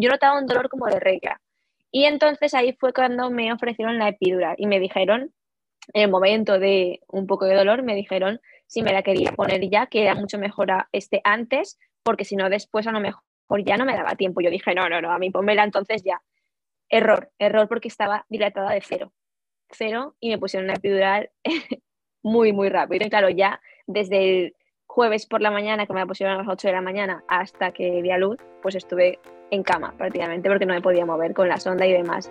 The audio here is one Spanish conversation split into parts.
yo notaba un dolor como de regla. Y entonces ahí fue cuando me ofrecieron la epidural y me dijeron, en el momento de un poco de dolor, me dijeron si me la quería poner ya, que era mucho mejor a este antes, porque si no después a lo mejor ya no me daba tiempo. Yo dije, no, no, no, a mí pónmela entonces ya. Error, error porque estaba dilatada de cero. Cero y me pusieron una epidural muy, muy rápido. Y claro, ya desde el jueves por la mañana, que me la pusieron a las 8 de la mañana, hasta que di a luz, pues estuve en cama prácticamente porque no me podía mover con la sonda y demás.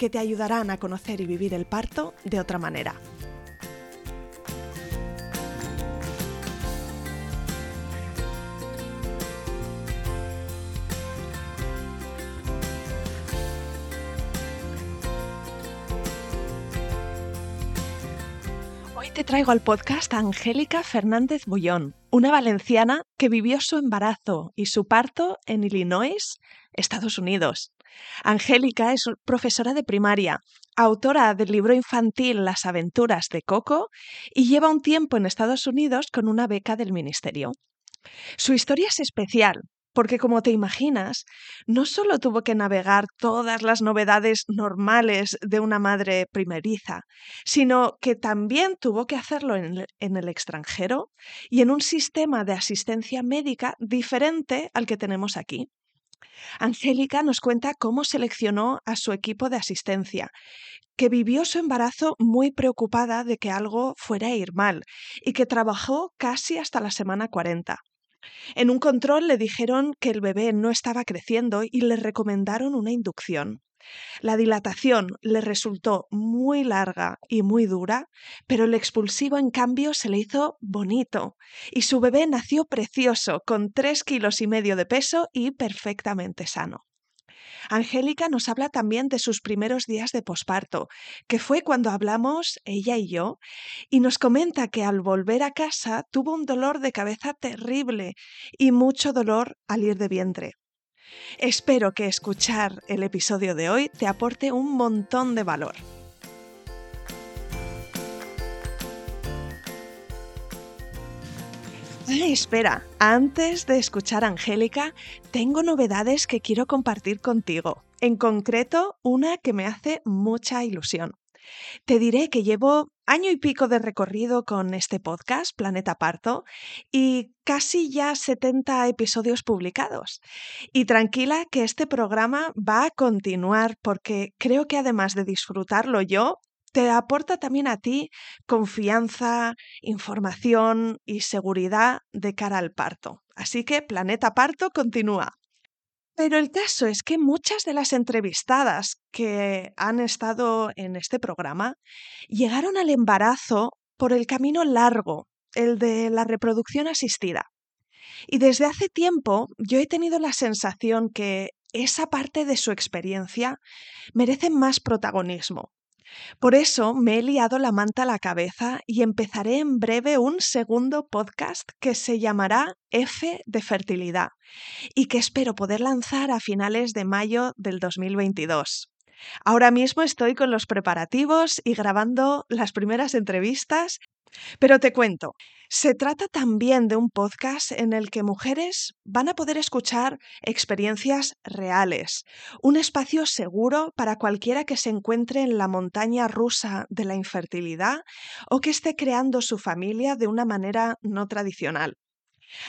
que te ayudarán a conocer y vivir el parto de otra manera. Hoy te traigo al podcast a Angélica Fernández Bullón, una valenciana que vivió su embarazo y su parto en Illinois, Estados Unidos. Angélica es profesora de primaria, autora del libro infantil Las aventuras de Coco y lleva un tiempo en Estados Unidos con una beca del Ministerio. Su historia es especial porque como te imaginas, no solo tuvo que navegar todas las novedades normales de una madre primeriza, sino que también tuvo que hacerlo en el, extranjero y en un sistema de asistencia médica diferente al que tenemos aquí. Angélica nos cuenta cómo seleccionó a su equipo de asistencia, que vivió su embarazo muy preocupada de que algo fuera a ir mal y que trabajó casi hasta la semana 40. En un control le dijeron que el bebé no estaba creciendo y le recomendaron una inducción. La dilatación le resultó muy larga y muy dura, pero el expulsivo en cambio se le hizo bonito y su bebé nació precioso, con tres kilos y medio de peso y perfectamente sano. Angélica nos habla también de sus primeros días de posparto, que fue cuando hablamos ella y yo, y nos comenta que al volver a casa tuvo un dolor de cabeza terrible y mucho dolor al ir de vientre. Espero que escuchar el episodio de hoy te aporte un montón de valor. espera, antes de escuchar a Angélica, tengo novedades que quiero compartir contigo. En concreto, una que me hace mucha ilusión. Te diré que llevo año y pico de recorrido con este podcast, Planeta Parto, y casi ya 70 episodios publicados. Y tranquila que este programa va a continuar porque creo que además de disfrutarlo yo, te aporta también a ti confianza, información y seguridad de cara al parto. Así que Planeta Parto continúa. Pero el caso es que muchas de las entrevistadas que han estado en este programa llegaron al embarazo por el camino largo, el de la reproducción asistida. Y desde hace tiempo yo he tenido la sensación que esa parte de su experiencia merece más protagonismo. Por eso me he liado la manta a la cabeza y empezaré en breve un segundo podcast que se llamará F de fertilidad y que espero poder lanzar a finales de mayo del 2022. Ahora mismo estoy con los preparativos y grabando las primeras entrevistas pero te cuento, se trata también de un podcast en el que mujeres van a poder escuchar experiencias reales, un espacio seguro para cualquiera que se encuentre en la montaña rusa de la infertilidad o que esté creando su familia de una manera no tradicional.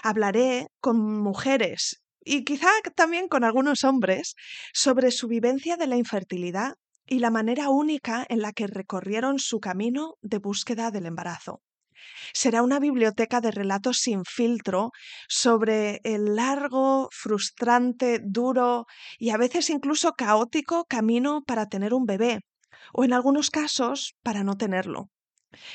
Hablaré con mujeres y quizá también con algunos hombres sobre su vivencia de la infertilidad y la manera única en la que recorrieron su camino de búsqueda del embarazo. Será una biblioteca de relatos sin filtro sobre el largo, frustrante, duro y a veces incluso caótico camino para tener un bebé, o en algunos casos para no tenerlo.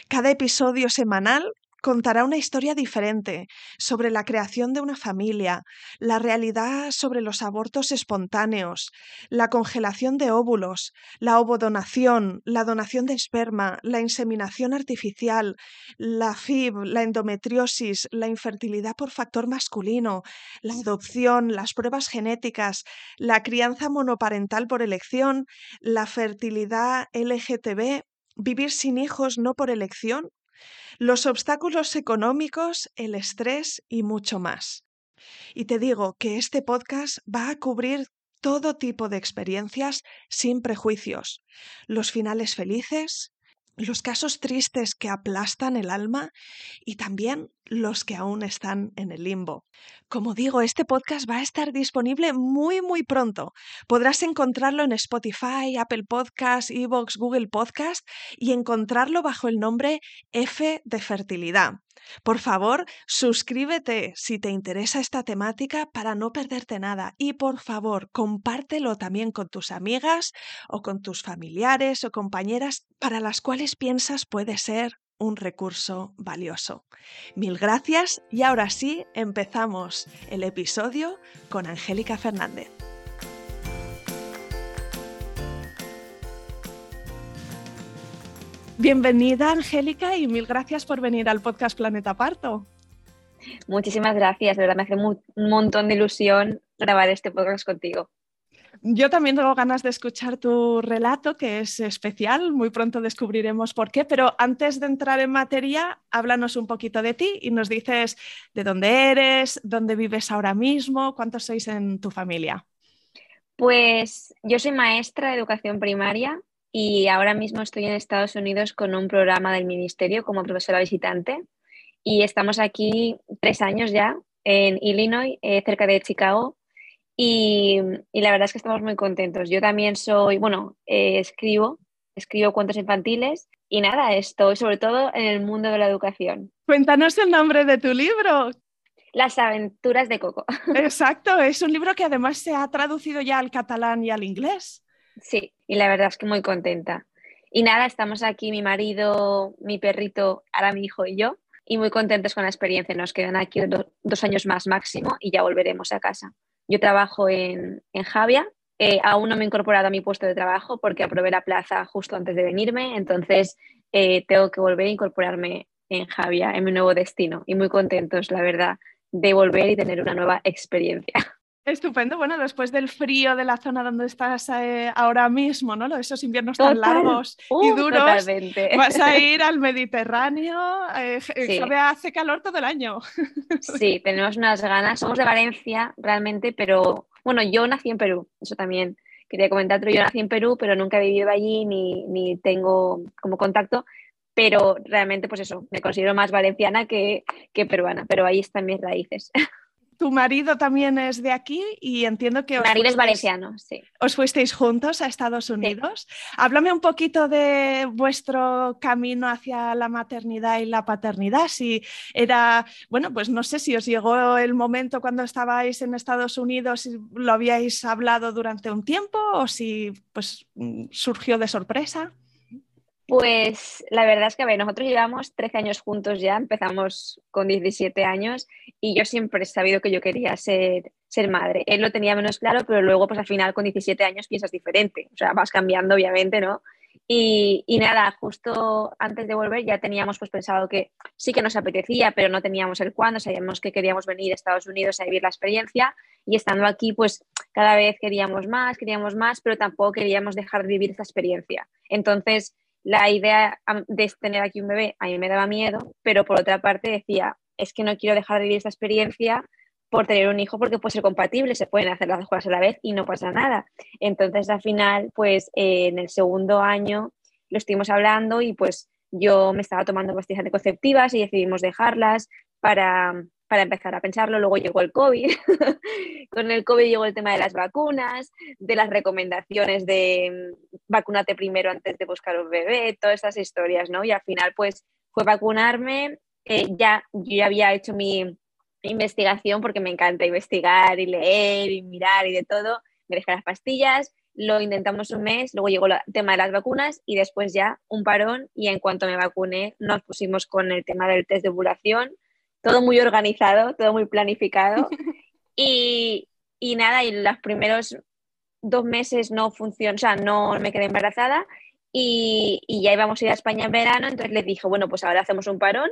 Cada episodio semanal contará una historia diferente sobre la creación de una familia, la realidad sobre los abortos espontáneos, la congelación de óvulos, la ovodonación, la donación de esperma, la inseminación artificial, la FIB, la endometriosis, la infertilidad por factor masculino, la adopción, las pruebas genéticas, la crianza monoparental por elección, la fertilidad LGTB, vivir sin hijos no por elección los obstáculos económicos, el estrés y mucho más. Y te digo que este podcast va a cubrir todo tipo de experiencias sin prejuicios, los finales felices, los casos tristes que aplastan el alma y también los que aún están en el limbo. Como digo, este podcast va a estar disponible muy muy pronto. Podrás encontrarlo en Spotify, Apple Podcasts, Evox, Google Podcast y encontrarlo bajo el nombre F de fertilidad. Por favor, suscríbete si te interesa esta temática para no perderte nada y por favor, compártelo también con tus amigas o con tus familiares o compañeras para las cuales piensas puede ser un recurso valioso. Mil gracias y ahora sí empezamos el episodio con Angélica Fernández. Bienvenida Angélica y mil gracias por venir al podcast Planeta Parto. Muchísimas gracias, de verdad me hace un montón de ilusión grabar este podcast contigo. Yo también tengo ganas de escuchar tu relato, que es especial, muy pronto descubriremos por qué, pero antes de entrar en materia, háblanos un poquito de ti y nos dices de dónde eres, dónde vives ahora mismo, cuántos sois en tu familia. Pues yo soy maestra de educación primaria y ahora mismo estoy en Estados Unidos con un programa del ministerio como profesora visitante y estamos aquí tres años ya en Illinois, eh, cerca de Chicago y, la verdad es que estamos muy contentos. Yo también soy, bueno, eh, escribo, escribo cuentos infantiles y nada, estoy sobre todo en el mundo de la educación. Cuéntanos el nombre de tu libro. Las aventuras de Coco. Exacto, es un libro que además se ha traducido ya al catalán y al inglés. Sí, y la verdad es que muy contenta. Y nada, estamos aquí, mi marido, mi perrito, ahora mi hijo y yo, y muy contentos con la experiencia. Nos quedan aquí dos años más máximo y ya volveremos a casa. Yo trabajo en, Javia. Eh, aún no me he incorporado a mi puesto de trabajo porque aprobé la plaza justo antes de venirme, entonces eh, tengo que volver a incorporarme en Javia, en mi nuevo destino. Y muy contentos, la verdad, de volver y tener una nueva experiencia. Estupendo, bueno, después del frío de la zona donde estás eh, ahora mismo, ¿no? Esos inviernos tan largos y uh, duros, vas a ir al Mediterráneo, eh, hace calor todo el año. Sí, tenemos unas ganas, somos de Valencia realmente, pero bueno, yo nací en Perú, eso también quería comentar, yo nací en Perú, pero nunca he vivido allí ni, ni tengo como contacto, pero realmente pues eso, me considero más valenciana que, que peruana, pero ahí están mis raíces. Tu marido también es de aquí y entiendo que... Marido es valenciano, sí. Os fuisteis juntos a Estados Unidos. Háblame un poquito de vuestro camino hacia la maternidad y la paternidad. Si era, bueno, pues no sé si os llegó el momento cuando estabais en Estados Unidos y lo habíais hablado durante un tiempo o si pues surgió de sorpresa. Pues la verdad es que, a ver, nosotros llevamos 13 años juntos ya, empezamos con 17 años y yo siempre he sabido que yo quería ser, ser madre. Él lo tenía menos claro, pero luego pues al final con 17 años piensas diferente, o sea, vas cambiando obviamente, ¿no? Y, y, nada, justo antes de volver ya teníamos pues pensado que sí que nos apetecía, pero no teníamos el cuándo, sabíamos que queríamos venir a Estados Unidos a vivir la experiencia y estando aquí pues cada vez queríamos más, queríamos más, pero tampoco queríamos dejar de vivir esta experiencia. Entonces, la idea de tener aquí un bebé a mí me daba miedo, pero por otra parte decía, es que no quiero dejar de vivir esta experiencia por tener un hijo porque puede ser compatible, se pueden hacer las dos cosas a la vez y no pasa nada. Entonces al final, pues eh, en el segundo año lo estuvimos hablando y pues yo me estaba tomando pastillas anticonceptivas y decidimos dejarlas para, para empezar a pensarlo. Luego llegó el COVID. Con el COVID llegó el tema de las vacunas, de las recomendaciones de mm, vacunate primero antes de buscar un bebé, todas esas historias, ¿no? Y al final, pues fue vacunarme, eh, ya yo ya había hecho mi investigación porque me encanta investigar y leer y mirar y de todo, me dejé las pastillas, lo intentamos un mes, luego llegó el tema de las vacunas y después ya un parón y en cuanto me vacuné nos pusimos con el tema del test de ovulación, todo muy organizado, todo muy planificado y, y nada, y los primeros dos meses no funcionó, o sea, no me quedé embarazada y, y, ya íbamos a ir a España en verano, entonces le dije, bueno, pues ahora hacemos un parón,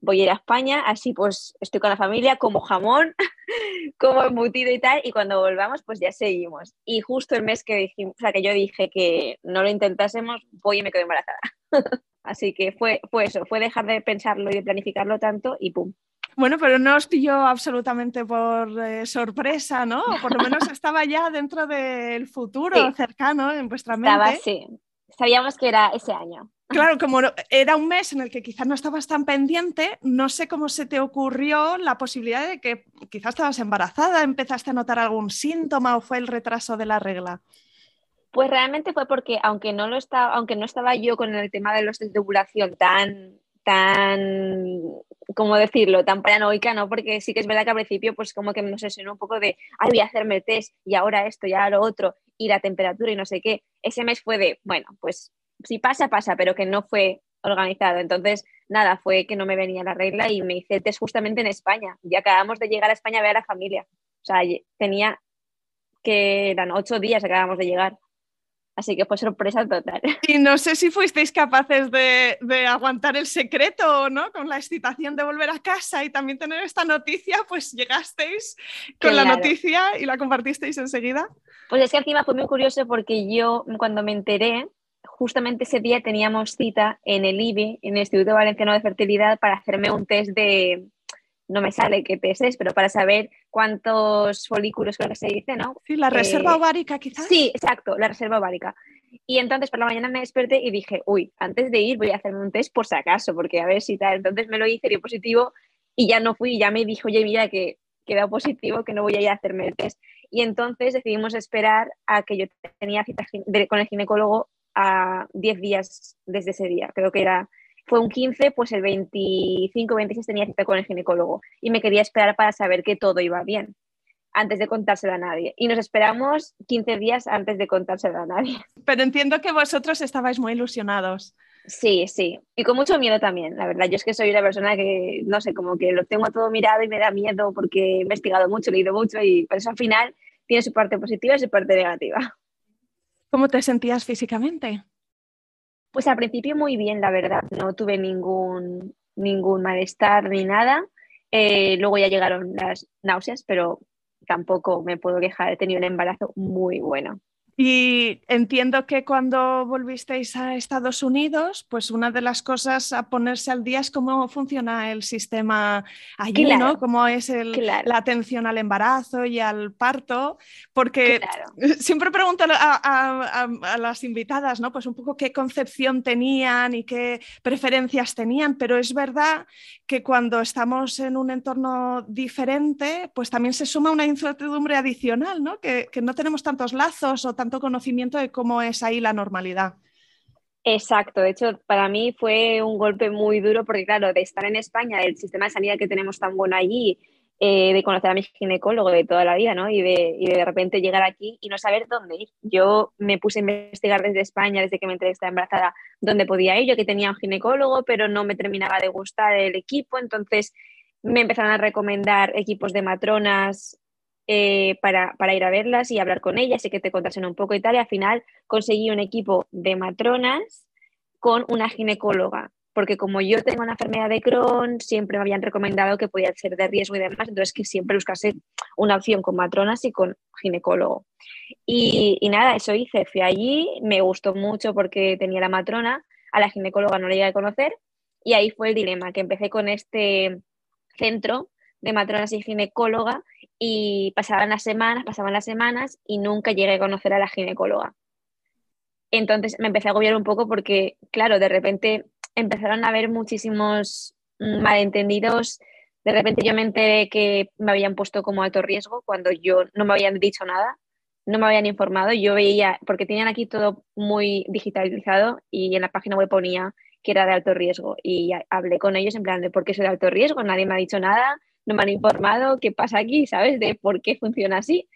voy a ir a España, así pues estoy con la familia, como jamón, como embutido y tal, y cuando volvamos pues ya seguimos. Y justo el mes que, dijimos, o sea, que yo dije que no lo intentásemos, voy y me quedo embarazada. así que fue, fue eso, fue dejar de pensarlo y de planificarlo tanto y pum. Bueno, pero no os pilló absolutamente por eh, sorpresa, ¿no? Por lo menos estaba ya dentro del futuro cercano en vuestra mente. Estaba, sí. Sabíamos que era ese año. Claro, como era un mes en el que quizás no estabas tan pendiente, no sé cómo se te ocurrió la posibilidad de que quizás estabas embarazada, empezaste a notar algún síntoma o fue el retraso de la regla. Pues realmente fue porque aunque no lo estaba, aunque no estaba yo con el tema de los de tan tan, ¿cómo decirlo?, tan paranoica, ¿no? Porque sí que es verdad que al principio pues como que me obsesionó un poco de, ay, voy a hacerme el test y ahora esto y ahora lo otro y la temperatura y no sé qué. Ese mes fue de, bueno, pues si pasa, pasa, pero que no fue organizado. Entonces, nada, fue que no me venía la regla y me hice el test justamente en España. Ya acabamos de llegar a España a ver a la familia. O sea, tenía que eran ocho días acabamos de llegar. Así que fue sorpresa total. Y no sé si fuisteis capaces de, aguantar el secreto, ¿no? Con la excitación de volver a casa y también tener esta noticia, pues llegasteis con la noticia y la compartisteis enseguida. Pues es que encima fue muy curioso porque yo cuando me enteré, justamente ese día teníamos cita en el IBI, en el Instituto Valenciano de Fertilidad, para hacerme un test de, no me sale qué test es, pero para saber cuántos folículos creo que se dice, ¿no? Sí, la reserva eh, ovárica quizás. Sí, exacto, la reserva ovárica. Y entonces por la mañana me desperté y dije, uy, antes de ir voy a hacerme un test por si acaso, porque a ver si tal. Entonces me lo hice, dio positivo y ya no fui, ya me dijo, oye, mira que queda positivo, que no voy a ir a hacerme el test. Y entonces decidimos esperar a que yo tenía cita con el ginecólogo a 10 días desde ese día. Creo que era, fue un 15, pues el 25, 26 tenía cita con el ginecólogo y me quería esperar para saber que todo iba bien antes de contárselo a nadie. Y nos esperamos 15 días antes de contárselo a nadie. Pero entiendo que vosotros estabais muy ilusionados. Sí, sí. Y con mucho miedo también, la verdad. Yo es que soy una persona que, no sé, como que lo tengo todo mirado y me da miedo porque he investigado mucho, he leído mucho y por eso al final tiene su parte positiva y su parte negativa. ¿Cómo te sentías físicamente? Pues al principio muy bien, la verdad. No tuve ningún, ningún malestar ni nada. Eh, luego ya llegaron las náuseas, pero tampoco me puedo quejar. He tenido un embarazo muy bueno. Y entiendo que cuando volvisteis a Estados Unidos, pues una de las cosas a ponerse al día es cómo funciona el sistema allí, ¿no? Cómo es la atención al embarazo y al parto, porque siempre pregunto a, las invitadas, ¿no? Pues un poco qué concepción tenían y qué preferencias tenían, pero es verdad que cuando estamos en un entorno diferente, pues también se suma una incertidumbre adicional, ¿no? Que, que no tenemos tantos lazos o tantos conocimiento de cómo es ahí la normalidad. Exacto, de hecho para mí fue un golpe muy duro porque claro, de estar en España, el sistema de sanidad que tenemos tan bueno allí, eh, de conocer a mi ginecólogo de toda la vida, ¿no? Y de, y de repente llegar aquí y no saber dónde ir. Yo me puse a investigar desde España, desde que me enteré estaba embarazada, dónde podía ir. Yo que tenía un ginecólogo, pero no me terminaba de gustar el equipo, entonces me empezaron a recomendar equipos de matronas eh, para, ir a verlas y hablar con ellas y que te contasen un poco y tal. Y al final conseguí un equipo de matronas con una ginecóloga, porque como yo tengo una enfermedad de Crohn, siempre me habían recomendado que podía ser de riesgo y demás, entonces que siempre buscase una opción con matronas y con ginecólogo. Y, y nada, eso hice, fui allí, me gustó mucho porque tenía la matrona, a la ginecóloga no la llegué a conocer y ahí fue el dilema, que empecé con este centro de matronas y ginecóloga y pasaban las semanas, pasaban las semanas y nunca llegué a conocer a la ginecóloga. Entonces me empecé a agobiar un poco porque, claro, de repente empezaron a haber muchísimos malentendidos. De repente yo me enteré que me habían puesto como alto riesgo cuando yo no me habían dicho nada, no me habían informado. Yo veía, porque tenían aquí todo muy digitalizado y en la página web ponía que era de alto riesgo. Y hablé con ellos en plan de por qué soy de alto riesgo, nadie me ha dicho nada, no me han informado qué pasa aquí, ¿sabes? De por qué funciona así.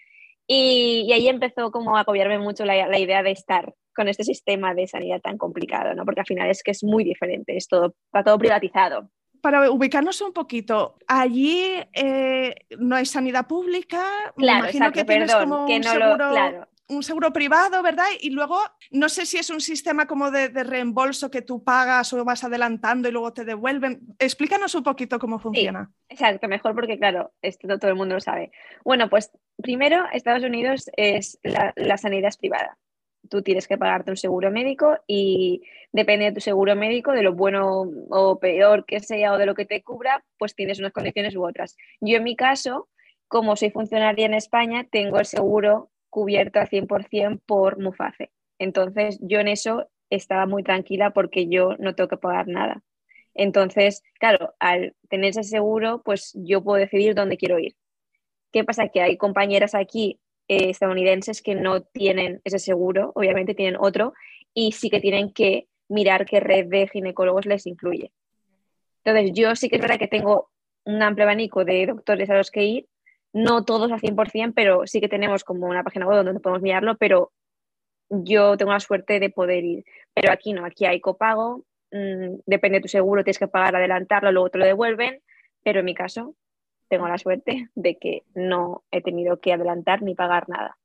Y, ahí empezó como a agobiarme mucho la, la, idea de estar con este sistema de sanidad tan complicado, ¿no? Porque al final es que es muy diferente, es todo, está todo privatizado. Para ubicarnos un poquito, allí eh, no hay sanidad pública, claro, imagino que tienes como un seguro... claro un seguro privado, ¿verdad? Y luego, no sé si es un sistema como de, reembolso que tú pagas o vas adelantando y luego te devuelven. Explícanos un poquito cómo funciona. exacto, mejor porque, claro, esto todo el mundo lo sabe. Bueno, pues primero, Estados Unidos es la, la sanidad es privada. Tú tienes que pagarte un seguro médico y depende de tu seguro médico, de lo bueno o peor que sea o de lo que te cubra, pues tienes unas condiciones u otras. Yo en mi caso, como soy funcionaria en España, tengo el seguro cubierto al 100% por Muface. Entonces yo en eso estaba muy tranquila porque yo no tengo que pagar nada. Entonces, claro, al tener ese seguro, pues yo puedo decidir dónde quiero ir. ¿Qué pasa? Que hay compañeras aquí eh, estadounidenses que no tienen ese seguro, obviamente tienen otro, y sí que tienen que mirar qué red de ginecólogos les incluye. Entonces, yo sí que es verdad que tengo un amplio abanico de doctores a los que ir, no todos al 100%, pero sí que tenemos como una página web donde podemos mirarlo, pero yo tengo la suerte de poder ir. Pero aquí no, aquí hay copago, mm, depende de tu seguro, tienes que pagar, adelantarlo, luego te lo devuelven, pero en mi caso tengo la suerte de que no he tenido que adelantar ni pagar nada.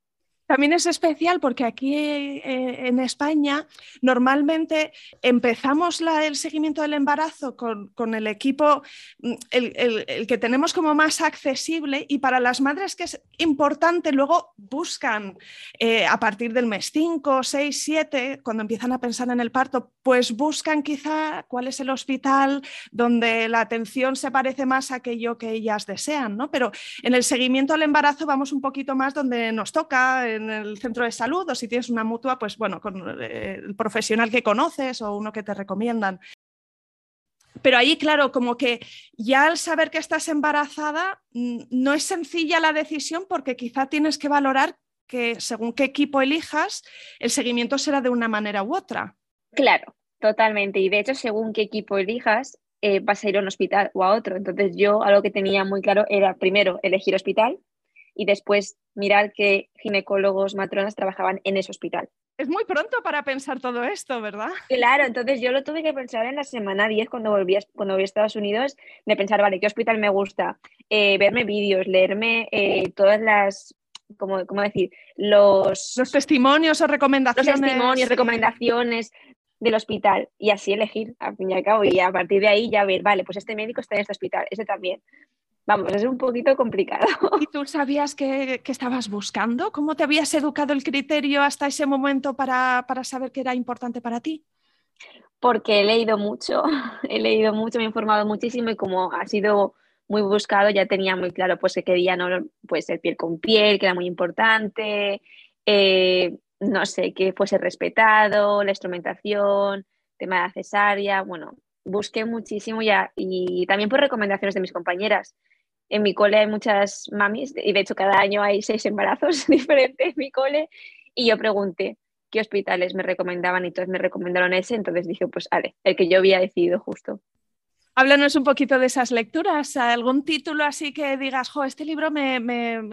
También es especial porque aquí eh, en España normalmente empezamos el seguimiento del embarazo con, el equipo, mm, el, que tenemos como más accesible y para las madres que es importante, luego buscan eh, a partir del mes 5, 6, 7, cuando empiezan a pensar en el parto, pues buscan quizá cuál es el hospital donde la atención se parece más a aquello que ellas desean, ¿no? Pero en el seguimiento al embarazo vamos un poquito más donde nos toca en el centro de salud o si tienes una mutua, pues bueno, con eh, el profesional que conoces o uno que te recomiendan. Pero ahí, claro, como que ya al saber que estás embarazada, no es sencilla la decisión porque quizá tienes que valorar que según qué equipo elijas, el seguimiento será de una manera u otra. Claro, totalmente. Y de hecho, según qué equipo elijas, eh, vas a ir a un hospital o a otro. Entonces yo algo que tenía muy claro era primero elegir hospital, y después mirar qué ginecólogos matronas trabajaban en ese hospital. Es muy pronto para pensar todo esto, ¿verdad? Claro, entonces yo lo tuve que pensar en la semana 10 cuando volví a, cuando volví a Estados Unidos, de pensar, vale, ¿qué hospital me gusta? Eh, verme vídeos, leerme eh, todas las, ¿cómo, ¿cómo, decir? Los, los testimonios o recomendaciones. Los testimonios, recomendaciones del hospital y así elegir, al fin y al cabo, y a partir de ahí ya ver, vale, pues este médico está en este hospital, este también vamos, es un poquito complicado. ¿Y tú sabías que, estabas buscando? ¿Cómo te habías educado el criterio hasta ese momento para, saber que era importante para ti? Porque he leído mucho, he leído mucho, me he informado muchísimo y como ha sido muy buscado, ya tenía muy claro pues que quería no, pues el piel con piel, que era muy importante, eh, no sé, que fuese respetado, la instrumentación, tema de la cesárea, bueno, busqué muchísimo ya y también por recomendaciones de mis compañeras en mi cole hay muchas mamis y de hecho cada año hay seis embarazos diferentes en mi cole y yo pregunté qué hospitales me recomendaban y todos me recomendaron ese, entonces dije, pues vale, el que yo había decidido justo. Háblanos un poquito de esas lecturas, algún título así que digas, jo, este libro me,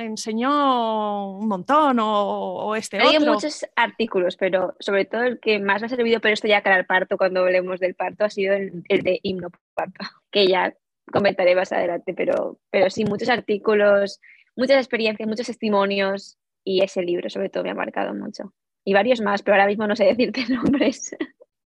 enseñó un montón o, este Hay muchos artículos, pero sobre todo el que más me ha servido, pero esto ya cara al parto, cuando hablemos del parto, ha sido el, el de himno parto, que ya comentaré más adelante, pero, pero sí, muchos artículos, muchas experiencias, muchos testimonios y ese libro sobre todo me ha marcado mucho. Y varios más, pero ahora mismo no sé decirte nombres.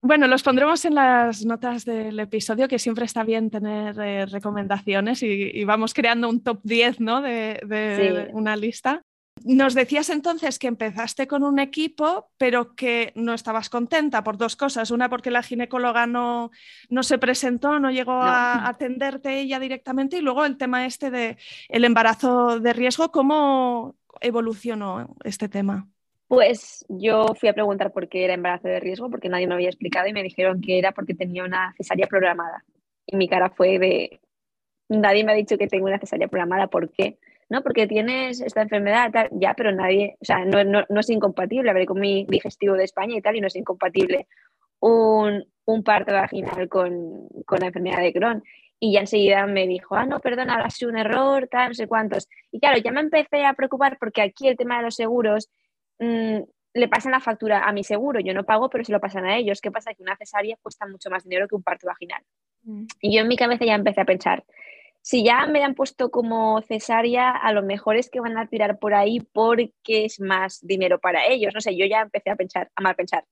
Bueno, los pondremos en las notas del episodio, que siempre está bien tener eh, recomendaciones y, vamos creando un top 10 ¿no? de, una lista. Nos decías entonces que empezaste con un equipo, pero que no estabas contenta por dos cosas. Una, porque la ginecóloga no, no se presentó, no llegó a atenderte ella directamente. Y luego el tema este de el embarazo de riesgo. ¿Cómo evolucionó este tema? Pues yo fui a preguntar por qué era embarazo de riesgo, porque nadie me había explicado y me dijeron que era porque tenía una cesárea programada. Y mi cara fue de, nadie me ha dicho que tengo una cesárea programada, ¿por qué? No, porque tienes esta enfermedad, tal, ya, pero nadie, o sea, no, no, no es incompatible, ver, con mi digestivo de España y tal, y no es incompatible un, un parto vaginal con, con, la enfermedad de Crohn. Y ya enseguida me dijo, ah, no, perdona, ha sido un error, tal, no sé cuántos. Y claro, ya me empecé a preocupar porque aquí el tema de los seguros mmm, le pasan la factura a mi seguro, yo no pago, pero se lo pasan a ellos. ¿Qué pasa? Que una cesárea cuesta mucho más dinero que un parto vaginal. Mm. Y yo en mi cabeza ya empecé a pensar, si ya me han puesto como cesárea, a lo mejor es que van a tirar por ahí porque es más dinero para ellos. No sé, yo ya empecé a pensar, a mal pensar.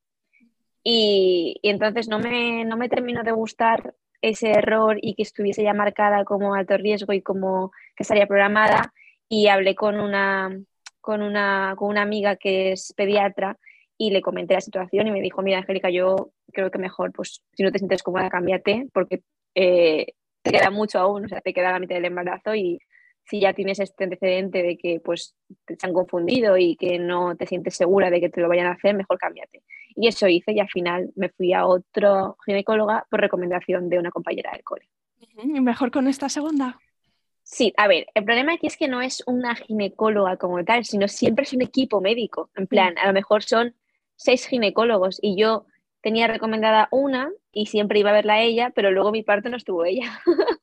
Y, entonces no me, no me terminó de gustar ese error y que estuviese ya marcada como alto riesgo y como que estaría programada. Y hablé con una, con una, con una amiga que es pediatra y le comenté la situación y me dijo, mira, Angélica, yo creo que mejor, pues si no te sientes cómoda, cámbiate, porque eh, te queda mucho aún, o sea, te queda la mitad del embarazo y si ya tienes este antecedente de que pues te han confundido y que no te sientes segura de que te lo vayan a hacer, mejor cámbiate. Y eso hice y al final me fui a otro ginecóloga por recomendación de una compañera del cole. ¿Y mejor con esta segunda? Sí, a ver, el problema aquí es que no es una ginecóloga como tal, sino siempre es un equipo médico. En plan, a lo mejor son seis ginecólogos y yo tenía recomendada una y siempre iba a verla ella, pero luego mi parte no estuvo ella.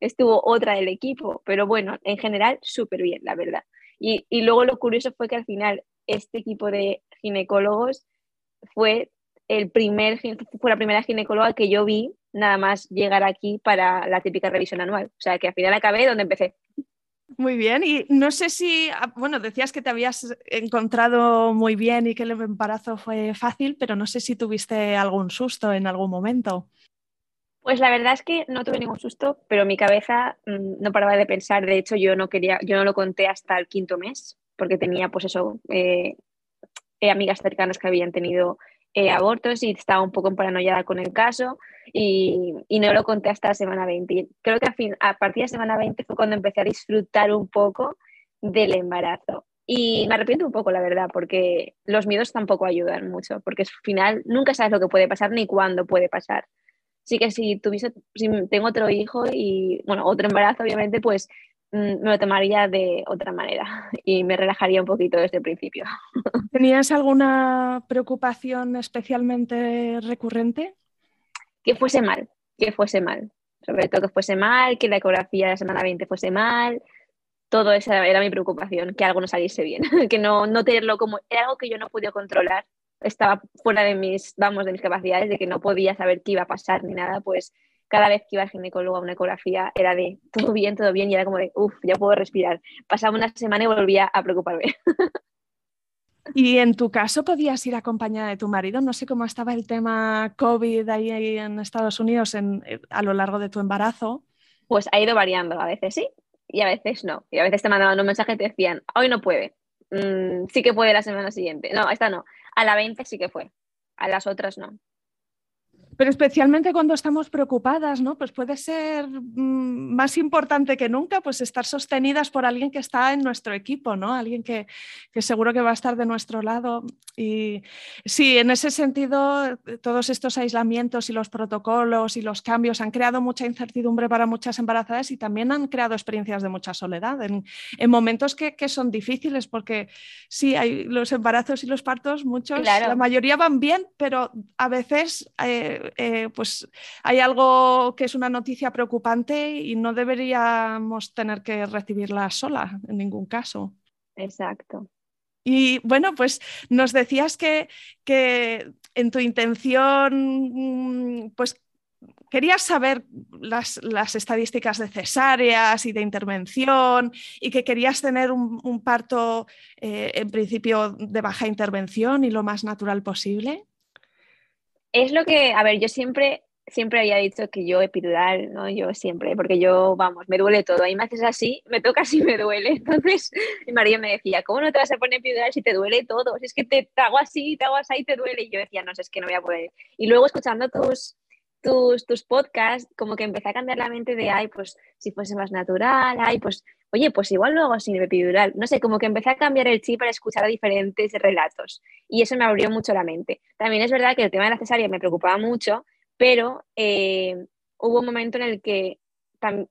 estuvo otra del equipo, pero bueno, en general súper bien, la verdad. Y, y luego lo curioso fue que al final este equipo de ginecólogos fue el primer, fue la primera ginecóloga que yo vi nada más llegar aquí para la típica revisión anual. O sea que al final acabé donde empecé. Muy bien, y no sé si, ah, bueno, decías que te habías encontrado muy bien y que el embarazo fue fácil, pero no sé si tuviste algún susto en algún momento. Pues la verdad es que no tuve ningún susto, pero mi cabeza mm, no paraba de pensar. De hecho, yo no quería, yo no lo conté hasta el quinto mes, porque tenía, pues eso, eh, eh, amigas cercanas que habían tenido eh, abortos y estaba un poco paranoiada con el caso y, y, no lo conté hasta la semana 20. Creo que a, fin, a partir de la semana 20 fue cuando empecé a disfrutar un poco del embarazo. Y me arrepiento un poco, la verdad, porque los miedos tampoco ayudan mucho, porque al final nunca sabes lo que puede pasar ni cuándo puede pasar. Así que si tuviese, si tengo otro hijo y, bueno, otro embarazo, obviamente, pues me lo tomaría de otra manera y me relajaría un poquito desde el principio. ¿Tenías alguna preocupación especialmente recurrente? Que fuese mal, que fuese mal. Sobre todo que fuese mal, que la ecografía de la semana 20 fuese mal. Todo eso era mi preocupación, que algo no saliese bien, que no, no tenerlo como... Era algo que yo no podía controlar, estaba fuera de mis, vamos, de mis capacidades, de que no podía saber qué iba a pasar ni nada, pues cada vez que iba al ginecólogo a una ecografía era de todo bien, todo bien, y era como de, uff, ya puedo respirar. Pasaba una semana y volvía a preocuparme. Y en tu caso podías ir acompañada de tu marido. No sé cómo estaba el tema COVID ahí en Estados Unidos en, eh, a lo largo de tu embarazo. Pues ha ido variando, a veces sí y a veces no. Y a veces te mandaban un mensaje y te decían, hoy no puede, mm, sí que puede la semana siguiente. No, esta no. A la 20 sí que fue, a las otras no. Pero especialmente cuando estamos preocupadas, ¿no? Pues puede ser mm, más importante que nunca, pues estar sostenidas por alguien que está en nuestro equipo, ¿no? Alguien que, que seguro que va a estar de nuestro lado. Y sí, en ese sentido, todos estos aislamientos y los protocolos y los cambios han creado mucha incertidumbre para muchas embarazadas y también han creado experiencias de mucha soledad en, en momentos que, que, son difíciles, porque sí, hay los embarazos y los partos, muchos, la mayoría van bien, pero a veces... Eh, eh, pues hay algo que es una noticia preocupante y no deberíamos tener que recibirla sola en ningún caso. Exacto. Y bueno, pues nos decías que, que en tu intención, pues querías saber las, las, estadísticas de cesáreas y de intervención y que querías tener un, parto eh, en principio de baja intervención y lo más natural posible. Es lo que, a ver, yo siempre, siempre había dicho que yo epidural, ¿no? Yo siempre, porque yo, vamos, me duele todo. Ahí me haces así, me toca así, me duele. Entonces, mi marido me decía, ¿cómo no te vas a poner epidural si te duele todo? Si es que te, hago así, te hago así y te duele. Y yo decía, no sé, es que no voy a poder. Y luego escuchando tus, tus, tus podcasts, como que empecé a cambiar la mente de, ay, pues si fuese más natural, ay, pues, oye, pues igual lo hago sin epidural. No sé, como que empecé a cambiar el chip para escuchar diferentes relatos y eso me abrió mucho la mente. También es verdad que el tema de la cesárea me preocupaba mucho, pero eh, hubo un momento en el que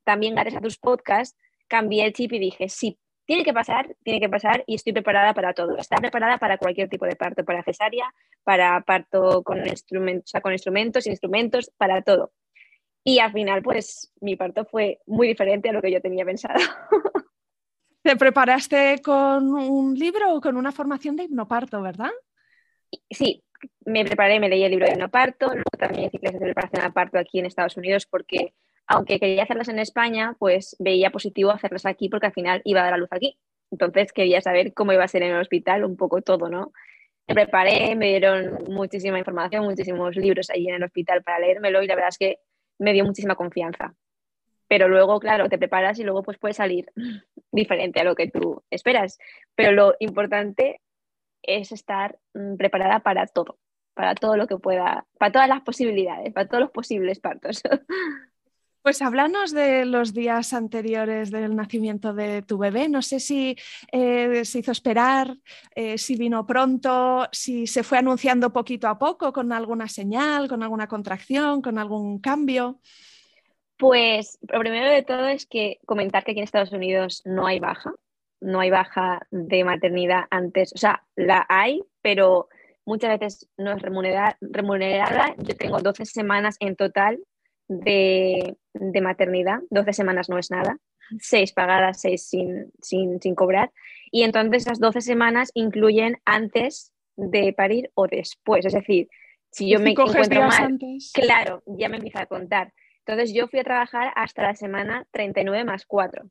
también gracias a tus podcasts cambié el chip y dije, si tiene que pasar, tiene que pasar y estoy preparada para todo. Está preparada para cualquier tipo de parto, para cesárea, para parto con instrumentos, con instrumentos, instrumentos, para todo. Y al final, pues mi parto fue muy diferente a lo que yo tenía pensado. ¿Te preparaste con un libro o con una formación de hipnoparto, verdad? Sí, me preparé, me leí el libro de hipnoparto, luego también hice clases de preparación a parto aquí en Estados Unidos porque aunque quería hacerlas en España, pues veía positivo hacerlas aquí porque al final iba a dar la luz aquí. Entonces quería saber cómo iba a ser en el hospital, un poco todo, ¿no? Me preparé, me dieron muchísima información, muchísimos libros ahí en el hospital para leérmelo y la verdad es que me dio muchísima confianza. Pero luego, claro, te preparas y luego pues puede salir diferente a lo que tú esperas. Pero lo importante es estar mm, preparada para todo, para todo lo que pueda, para todas las posibilidades, para todos los posibles partos. Pues háblanos de los días anteriores del nacimiento de tu bebé. No sé si eh, se hizo esperar, eh, si vino pronto, si se fue anunciando poquito a poco con alguna señal, con alguna contracción, con algún cambio. Pues lo primero de todo es que comentar que aquí en Estados Unidos no hay baja, no hay baja de maternidad antes, o sea, la hay, pero muchas veces no es remunerada. remunerada. Yo tengo 12 semanas en total de, maternidad, 12 semanas no es nada, 6 pagadas, 6 sin, sin, cobrar, y entonces esas 12 semanas incluyen antes de parir o después, es decir, si yo me encuentro mal, claro, ya me empieza a contar. Entonces yo fui a trabajar hasta la semana 39 más 4. O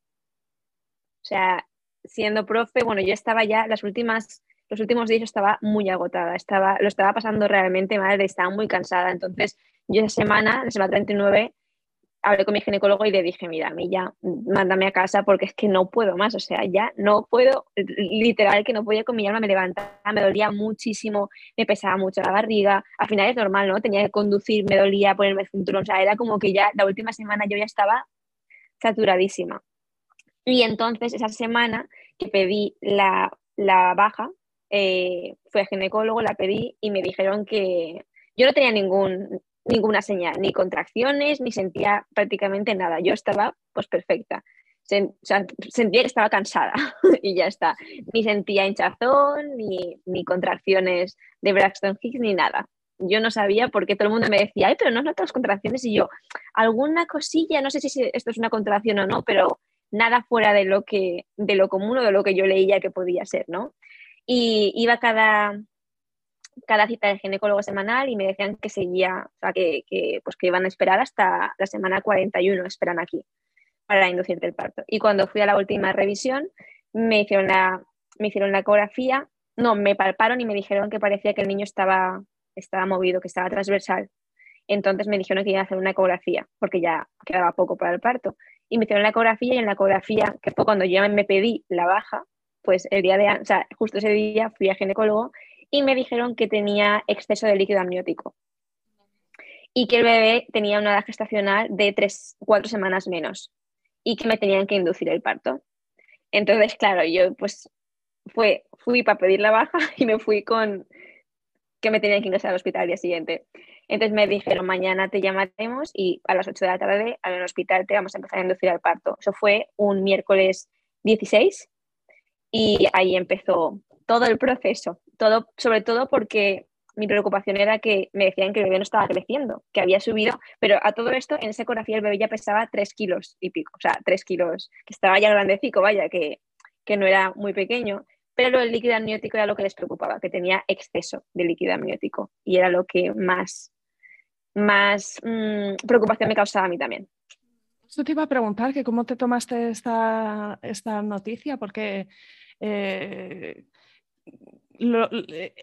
sea, siendo profe, bueno, yo estaba ya las últimas los últimos días estaba muy agotada, estaba, lo estaba pasando realmente mal, estaba muy cansada. Entonces, yo esa semana, la semana 39, hablé con mi ginecólogo y le dije, mira, a mí ya, mándame a casa porque es que no puedo más, o sea, ya no puedo, literal que no podía con mi alma, me levantaba, me dolía muchísimo, me pesaba mucho la barriga, al final es normal, ¿no? Tenía que conducir, me dolía ponerme el cinturón, o sea, era como que ya la última semana yo ya estaba saturadísima. Y entonces esa semana que pedí la, la baja, eh, fui a ginecólogo, la pedí y me dijeron que yo no tenía ningún, ninguna señal, ni contracciones, ni sentía prácticamente nada. Yo estaba pues perfecta. sentía que estaba cansada y ya está. Ni sentía hinchazón, ni, ni contracciones de Braxton Hicks, ni nada. Yo no sabía porque todo el mundo me decía, Ay, pero no notas contracciones. Y yo, alguna cosilla, no sé si esto es una contracción o no, pero nada fuera de lo, que, de lo común o de lo que yo leía que podía ser, ¿no? Y iba cada, cada cita de ginecólogo semanal y me decían que seguía, o sea, que, que, pues que iban a esperar hasta la semana 41, esperan aquí, para inducirte el parto. Y cuando fui a la última revisión, me hicieron la, me hicieron la ecografía, no, me palparon y me dijeron que parecía que el niño estaba, estaba movido, que estaba transversal. Entonces me dijeron que iban a hacer una ecografía, porque ya quedaba poco para el parto. Y me hicieron la ecografía y en la ecografía, que fue cuando yo me pedí la baja, pues el día de, o sea, justo ese día fui a ginecólogo y me dijeron que tenía exceso de líquido amniótico y que el bebé tenía una edad gestacional de 3, 4 semanas menos y que me tenían que inducir el parto. Entonces, claro, yo pues fue, fui para pedir la baja y me fui con que me tenían que ingresar al hospital al día siguiente. Entonces me dijeron, mañana te llamaremos y a las 8 de la tarde al hospital te vamos a empezar a inducir el parto. Eso fue un miércoles 16 y ahí empezó todo el proceso, todo, sobre todo porque mi preocupación era que me decían que el bebé no estaba creciendo, que había subido, pero a todo esto en esa ecografía el bebé ya pesaba 3 kilos y pico, o sea, 3 kilos, que estaba ya grandecico, vaya, que, que no era muy pequeño, pero el líquido amniótico era lo que les preocupaba, que tenía exceso de líquido amniótico y era lo que más, más mmm, preocupación me causaba a mí también. Eso te iba a preguntar, que cómo te tomaste esta, esta noticia, porque eh,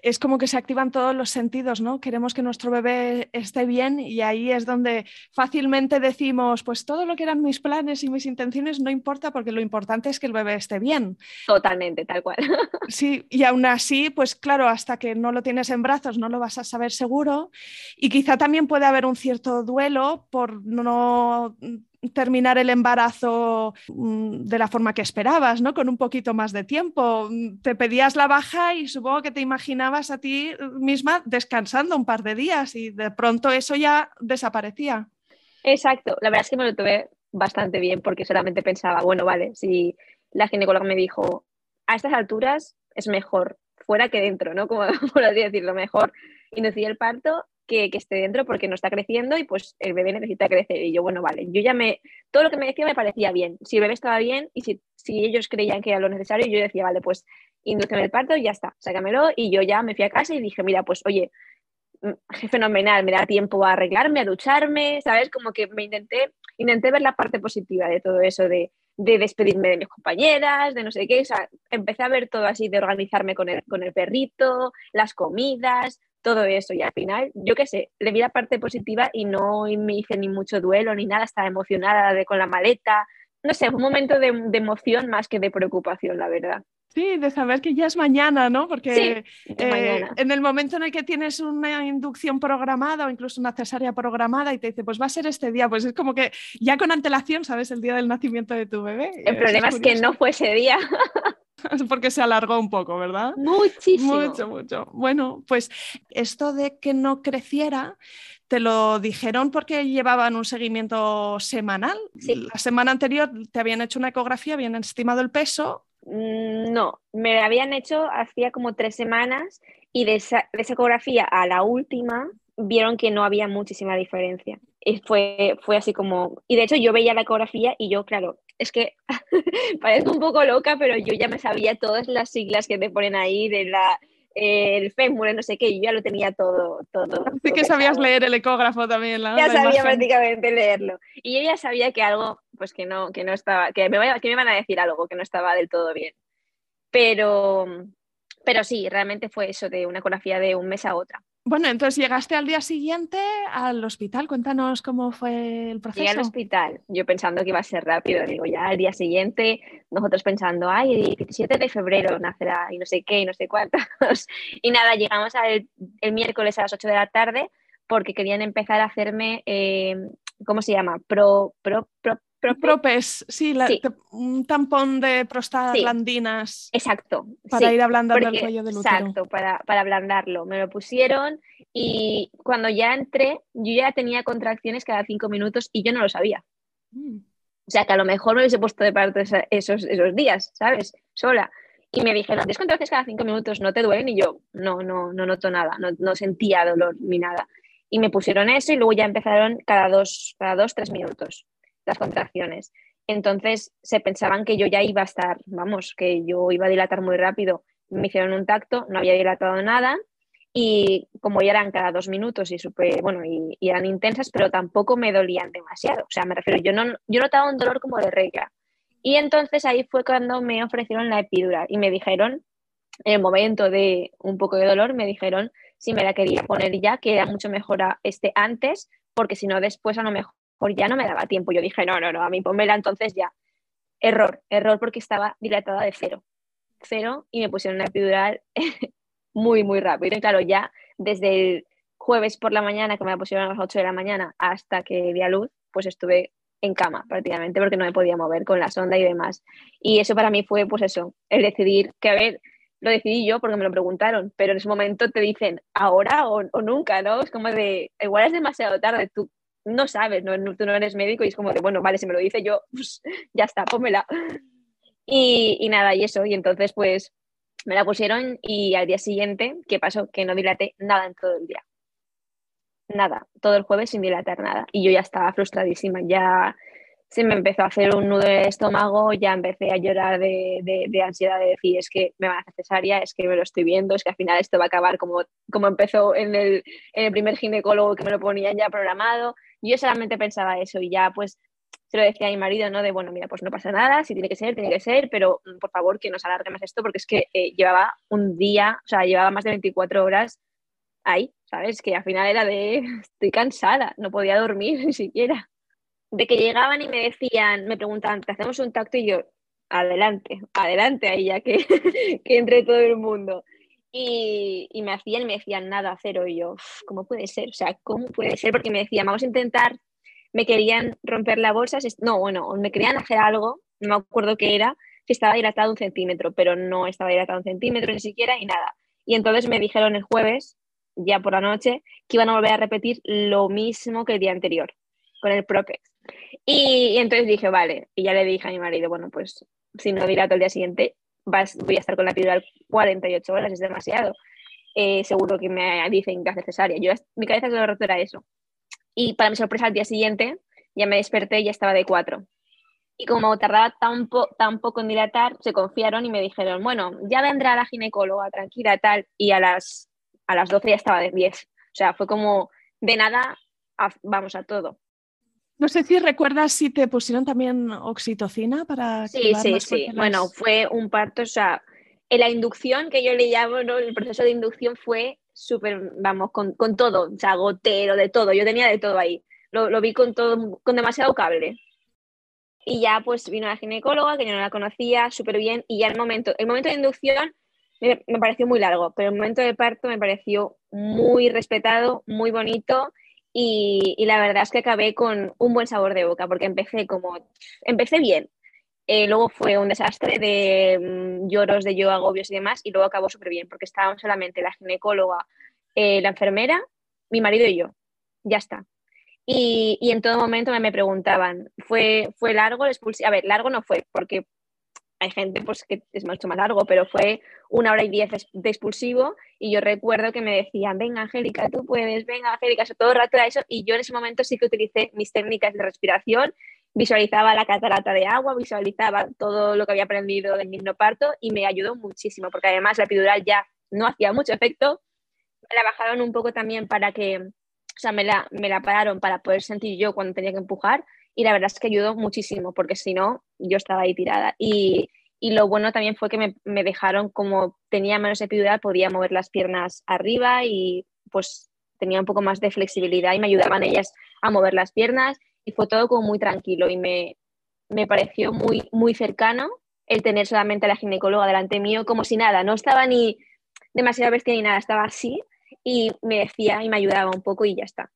es como que se activan todos los sentidos, ¿no? Queremos que nuestro bebé esté bien y ahí es donde fácilmente decimos, pues todo lo que eran mis planes y mis intenciones no importa porque lo importante es que el bebé esté bien. Totalmente, tal cual. Sí, y aún así, pues claro, hasta que no lo tienes en brazos no lo vas a saber seguro y quizá también puede haber un cierto duelo por no terminar el embarazo mm, de la forma que esperabas, ¿no? Con un poquito más de tiempo. Te pedías la baja y supongo que te imaginabas a ti misma descansando un par de días y de pronto eso ya desaparecía. Exacto, la verdad es que me lo tuve bastante bien porque solamente pensaba, bueno, vale, si la ginecóloga me dijo, a estas alturas es mejor fuera que dentro, ¿no? Como por así decirlo, mejor inducir el parto que, esté dentro porque no está creciendo y pues el bebé necesita crecer. Y yo, bueno, vale, yo ya me, todo lo que me decía me parecía bien. Si el bebé estaba bien y si, si ellos creían que era lo necesario, yo decía, vale, pues indúceme el parto y ya está, sácamelo. Y yo ya me fui a casa y dije, mira, pues oye, mm, fenomenal, me da tiempo a arreglarme, a ducharme, ¿sabes? Como que me intenté, intenté ver la parte positiva de todo eso, de, de despedirme de mis compañeras, de no sé qué, o sea, empecé a ver todo así, de organizarme con el, con el perrito, las comidas, todo eso. Y al final, yo qué sé, le vi la parte positiva y no me hice ni mucho duelo ni nada, estaba emocionada de, con la maleta. No sé, un momento de emoción más que de preocupación, la verdad. Sí, de saber que ya es mañana, ¿no? Porque eh, en el momento en el que tienes una inducción programada o incluso una cesárea programada y te dice, pues va a ser este día, pues es como que ya con antelación sabes el día del nacimiento de tu bebé. El problema es, que no fue ese día. Es porque se alargó un poco, ¿verdad? Muchísimo. Mucho, mucho. Bueno, pues esto de que no creciera, ¿Te lo dijeron porque llevaban un seguimiento semanal? Sí. La semana anterior te habían hecho una ecografía, habían estimado el peso no, me habían hecho hacía como tres semanas y de esa, ecografía a la última vieron que no había muchísima diferencia. Y fue, fue así como... Y de hecho yo veía la ecografía y yo, claro, es que parezco un poco loca, pero yo ya me sabía todas las siglas que te ponen ahí de la el fémur, no sé qué, yo ya lo tenía todo. todo Así que sabías leer el ecógrafo también. La, ya sabía prácticamente leerlo. Y yo ya sabía que algo, pues que no, que no estaba, que me, que me iban a decir algo que no estaba del todo bien. Pero, pero sí, realmente fue eso de una ecografía de un mes a otra. Bueno, entonces llegaste al día siguiente al hospital. Cuéntanos cómo fue el proceso. Llegué al hospital, yo pensando que iba a ser rápido. Digo, ya al día siguiente, nosotros pensando, ay, el 17 de febrero nacerá y no sé qué y no sé cuántos. Y nada, llegamos al, el miércoles a las 8 de la tarde porque querían empezar a hacerme, eh, ¿cómo se llama? Pro, pro, pro, Propes, sí, un tampón de prostaglandinas. exacto. Para ir ablandando el cuello del útero. Exacto, para, para ablandarlo. Me lo pusieron y cuando ya entré, yo ya tenía contracciones cada cinco minutos y yo no lo sabía. Mm. O sea, que a lo mejor me hubiese puesto de parte esos, esos días, ¿sabes? Sola. Y me dijeron, ¿tienes contracciones cada cinco minutos? ¿No te duelen? Y yo, no, no, no noto nada, no, no sentía dolor ni nada. Y me pusieron eso y luego ya empezaron cada dos, cada dos, tres minutos las contracciones. Entonces se pensaban que yo ya iba a estar, vamos, que yo iba a dilatar muy rápido. Me hicieron un tacto, no había dilatado nada y como ya eran cada dos minutos y super, bueno, y, eran intensas, pero tampoco me dolían demasiado. O sea, me refiero, yo no, yo notaba un dolor como de regla. Y entonces ahí fue cuando me ofrecieron la epidural y me dijeron, en el momento de un poco de dolor, me dijeron si me la quería poner ya, que era mucho mejor este antes, porque si no después a lo mejor porque ya no me daba tiempo. Yo dije, no, no, no, a mí ponmela entonces ya. Error, error porque estaba dilatada de cero. Cero y me pusieron una epidural muy, muy rápido. Y claro, ya desde el jueves por la mañana, que me la pusieron a las 8 de la mañana, hasta que di a luz, pues estuve en cama prácticamente porque no me podía mover con la sonda y demás. Y eso para mí fue, pues eso, el decidir que, a ver, lo decidí yo porque me lo preguntaron, pero en ese momento te dicen ahora o, o nunca, ¿no? Es como de, igual es demasiado tarde, tú no sabes, no, tú no eres médico y es como de, bueno, vale, si me lo dice yo, pues ya está, pónmela. Y, y nada, y eso, y entonces pues me la pusieron y al día siguiente, ¿qué pasó? Que no dilaté nada en todo el día. Nada, todo el jueves sin dilatar nada. Y yo ya estaba frustradísima, ya se me empezó a hacer un nudo en el estómago, ya empecé a llorar de, de, ansiedad de decir, es que me va a hacer cesárea, es que me lo estoy viendo, es que al final esto va a acabar como, como empezó en el, en el primer ginecólogo que me lo ponían ya programado yo solamente pensaba eso y ya pues se lo decía a mi marido, ¿no? De, bueno, mira, pues no pasa nada, si tiene que ser, tiene que ser, pero mm, por favor que nos alargue más esto porque es que eh, llevaba un día, o sea, llevaba más de 24 horas ahí, ¿sabes? Que al final era de, estoy cansada, no podía dormir ni siquiera. De que llegaban y me decían, me preguntaban, ¿te hacemos un tacto? Y yo, adelante, adelante ahí ya que, entre todo el mundo. Y, me hacían y me decían nada, cero. Y yo, ¿cómo puede ser? O sea, ¿cómo puede ser? Porque me decían, vamos a intentar, me querían romper la bolsa. No, bueno, me querían hacer algo, no me acuerdo qué era, que estaba dilatado un centímetro, pero no estaba dilatado un centímetro ni siquiera y nada. Y entonces me dijeron el jueves, ya por la noche, que iban a volver a repetir lo mismo que el día anterior, con el Propex. Y, entonces dije, vale, y ya le dije a mi marido, bueno, pues si no dilato el día siguiente, vas, voy a estar con la epidural 48 horas, es demasiado. Eh, seguro que me dicen que es necesaria. Yo, mi cabeza se lo era eso. Y para mi sorpresa, al día siguiente ya me desperté y ya estaba de 4. Y como tardaba tan, tan poco en dilatar, se confiaron y me dijeron, bueno, ya vendrá la ginecóloga, tranquila, tal. Y a las, a las 12 ya estaba de 10. O sea, fue como de nada, vamos a todo. No sé si recuerdas si te pusieron también oxitocina para... Sí, sí, sí. Bueno, fue un parto, o sea, en la inducción que yo le llamo, ¿no? el proceso de inducción fue súper, vamos, con, con, todo, o sea, gotero, de todo, yo tenía de todo ahí. Lo, lo, vi con todo, con demasiado cable. Y ya pues vino la ginecóloga, que yo no la conocía, súper bien, y ya el momento, el momento de inducción me, me, pareció muy largo, pero el momento de parto me pareció muy respetado, muy bonito, y, la verdad es que acabé con un buen sabor de boca, porque empecé como, empecé bien. Eh, luego fue un desastre de mm, lloros, de yo, agobios y demás, y luego acabó súper bien, porque estábamos solamente la ginecóloga, eh, la enfermera, mi marido y yo. Ya está. Y, y en todo momento me, me preguntaban, ¿fue, ¿fue largo el expulsivo? A ver, largo no fue, porque hay gente pues, que es mucho más largo, pero fue una hora y diez de expulsivo y yo recuerdo que me decían, venga Angélica, tú puedes, venga Angélica, eso, todo rato era eso y yo en ese momento sí que utilicé mis técnicas de respiración, visualizaba la catarata de agua, visualizaba todo lo que había aprendido del mismo parto y me ayudó muchísimo porque además la epidural ya no hacía mucho efecto, la bajaron un poco también para que, o sea, me la, me la pararon para poder sentir yo cuando tenía que empujar y la verdad es que ayudó muchísimo porque si no yo estaba ahí tirada y, y lo bueno también fue que me, me, dejaron como tenía menos epidural podía mover las piernas arriba y pues tenía un poco más de flexibilidad y me ayudaban ellas a mover las piernas y fue todo como muy tranquilo y me, me pareció muy, muy cercano el tener solamente a la ginecóloga delante mío como si nada, no estaba ni demasiado bestia ni nada, estaba así y me decía y me ayudaba un poco y ya está.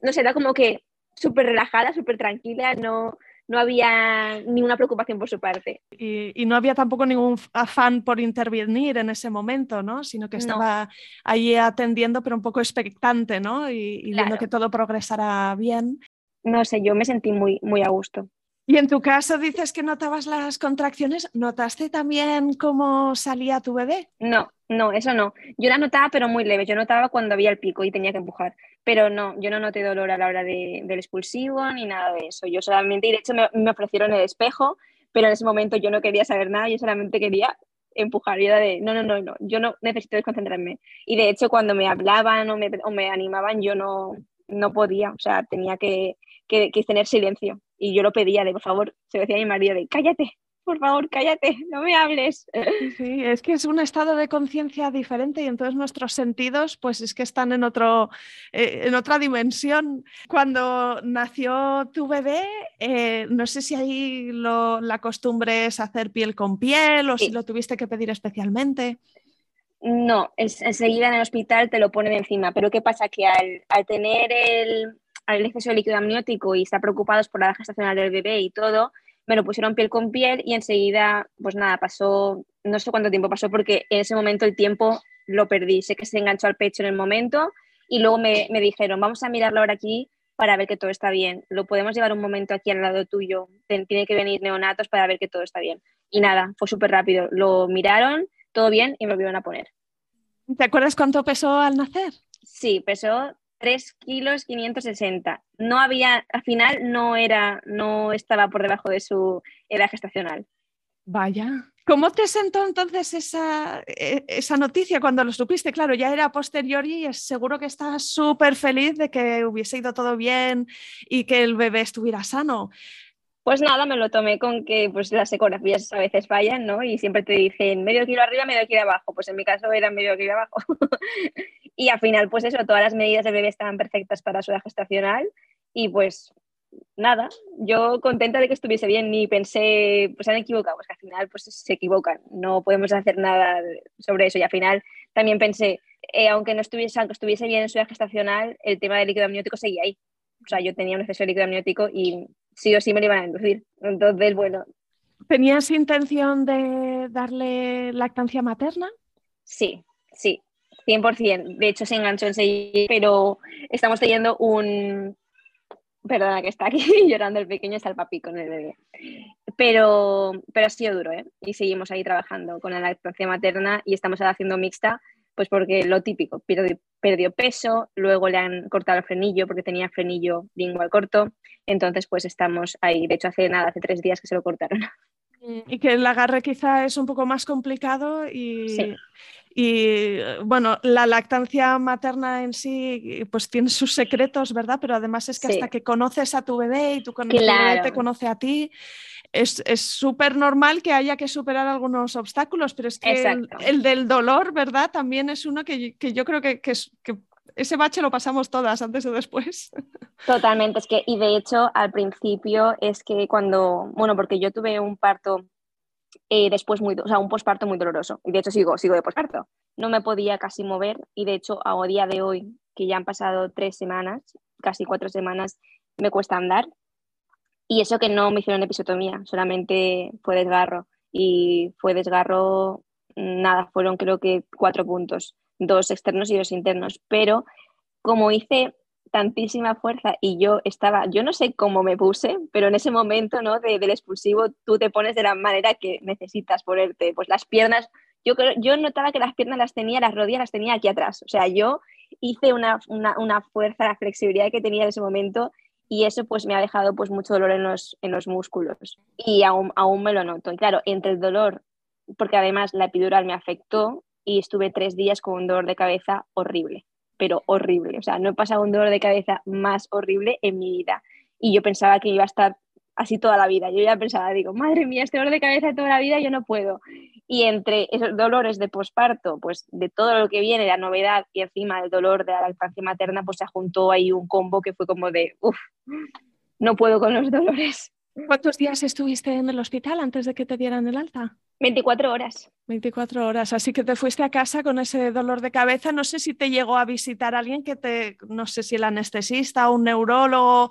No sé, era como que súper relajada, súper tranquila, no, no había ninguna preocupación por su parte. Y, no había tampoco ningún afán por intervenir en ese momento, ¿no? Sino que estaba ahí atendiendo, pero un poco expectante, ¿no? Y, viendo que todo progresara bien. No sé, yo me sentí muy, muy a gusto. Y en tu caso dices que notabas las contracciones, ¿notaste también cómo salía tu bebé? No, no, eso no. Yo la notaba, pero muy leve. Yo notaba cuando había el pico y tenía que empujar. Pero no, yo no noté dolor a la hora del expulsivo ni nada de eso. Yo solamente, y de hecho me, me, ofrecieron el espejo, pero en ese momento yo no quería saber nada, yo solamente quería empujar. Y era de, no, no, no, no, yo no necesito desconcentrarme. Y de hecho cuando me hablaban o me, o me animaban, yo no, no podía, o sea, tenía que, que tener silencio y yo lo pedía de por favor, se decía a mi marido de cállate, por favor, cállate, no me hables. Sí, es que es un estado de conciencia diferente y entonces nuestros sentidos pues es que están en, otro, eh, en otra dimensión. Cuando nació tu bebé, eh, no sé si ahí lo, la costumbre es hacer piel con piel o si lo tuviste que pedir especialmente. No, enseguida en el hospital te lo ponen encima, pero ¿qué pasa? Que al, al tener el, al exceso de líquido amniótico y estar preocupados por la gestacional del bebé y todo, me lo pusieron piel con piel y enseguida, pues nada, pasó, no sé cuánto tiempo pasó porque en ese momento el tiempo lo perdí, sé que se enganchó al pecho en el momento y luego me, me dijeron, vamos a mirarlo ahora aquí para ver que todo está bien, lo podemos llevar un momento aquí al lado tuyo, tiene que venir neonatos para ver que todo está bien. Y nada, fue súper rápido, lo miraron, todo bien y me lo volvieron a poner. ¿Te acuerdas cuánto pesó al nacer? Sí, pesó 3 kilos 560. No había, al final no era, no estaba por debajo de su edad gestacional. Vaya. ¿Cómo te sentó entonces esa, e, esa noticia cuando lo supiste? Claro, ya era posterior y seguro que estabas súper feliz de que hubiese ido todo bien y que el bebé estuviera sano. Pues nada, me lo tomé con que pues, las ecografías a veces fallan, ¿no? Y siempre te dicen medio kilo arriba, medio kilo abajo. Pues en mi caso era medio kilo abajo. y al final, pues eso, todas las medidas del bebé estaban perfectas para su edad gestacional. Y pues nada, yo contenta de que estuviese bien, ni pensé, pues han equivocado, pues que al final pues se equivocan, no podemos hacer nada sobre eso. Y al final también pensé, eh, aunque no estuviese, aunque estuviese bien en su edad gestacional, el tema del líquido amniótico seguía ahí. O sea, yo tenía un exceso de líquido amniótico y sí o sí me lo iban a inducir. Entonces, bueno. ¿Tenías intención de darle lactancia materna? Sí, sí, 100%. De hecho, se enganchó enseguida, pero estamos teniendo un... Perdona que está aquí llorando el pequeño, está el papi con el bebé. pero, pero ha sido duro, ¿eh? Y seguimos ahí trabajando con la lactancia materna y estamos haciendo mixta, pues porque lo típico, perdió, perdió peso, luego le han cortado el frenillo porque tenía frenillo lingual corto, entonces pues estamos ahí, de hecho hace nada, hace tres días que se lo cortaron. Y que el agarre quizá es un poco más complicado y, y bueno, la lactancia materna en sí pues tiene sus secretos, ¿verdad? Pero además es que hasta que conoces a tu bebé y tu, bebé te conoce a ti, es súper normal que haya que superar algunos obstáculos, pero es que el, del dolor, ¿verdad? También es uno que, yo creo que, que, que ese bache lo pasamos todas antes o después. Totalmente, es que, y de hecho al principio es que cuando, bueno, porque yo tuve un parto eh, después muy, o sea, un posparto muy doloroso, y de hecho sigo, sigo de posparto, no me podía casi mover y de hecho a día de hoy, que ya han pasado tres semanas, casi cuatro semanas, me cuesta andar. Y eso que no me hicieron episotomía, solamente fue desgarro. Y fue desgarro, nada, fueron creo que cuatro puntos dos externos y dos internos, pero como hice tantísima fuerza y yo estaba, yo no sé cómo me puse, pero en ese momento ¿no? del expulsivo tú te pones de la manera que necesitas ponerte, pues las piernas, yo, yo notaba que las piernas las tenía, las rodillas las tenía aquí atrás, o sea, yo hice una, una, fuerza, la flexibilidad que tenía en ese momento y eso pues me ha dejado pues mucho dolor en los, en los músculos y aún, aún me lo noto. Y claro, entre el dolor, porque además la epidural me afectó, y estuve tres días con un dolor de cabeza horrible, pero horrible. O sea, no he pasado un dolor de cabeza más horrible en mi vida. Y yo pensaba que iba a estar así toda la vida. Yo ya pensaba, digo, madre mía, este dolor de cabeza toda la vida yo no puedo. Y entre esos dolores de posparto, pues de todo lo que viene, la novedad y encima el dolor de la lactancia materna, pues se juntó ahí un combo que fue como de, uff, no puedo con los dolores. ¿Cuántos días estuviste en el hospital antes de que te dieran el alta? 24 horas. 24 horas, así que te fuiste a casa con ese dolor de cabeza. No sé si te llegó a visitar alguien que te, no sé si el anestesista o un neurólogo.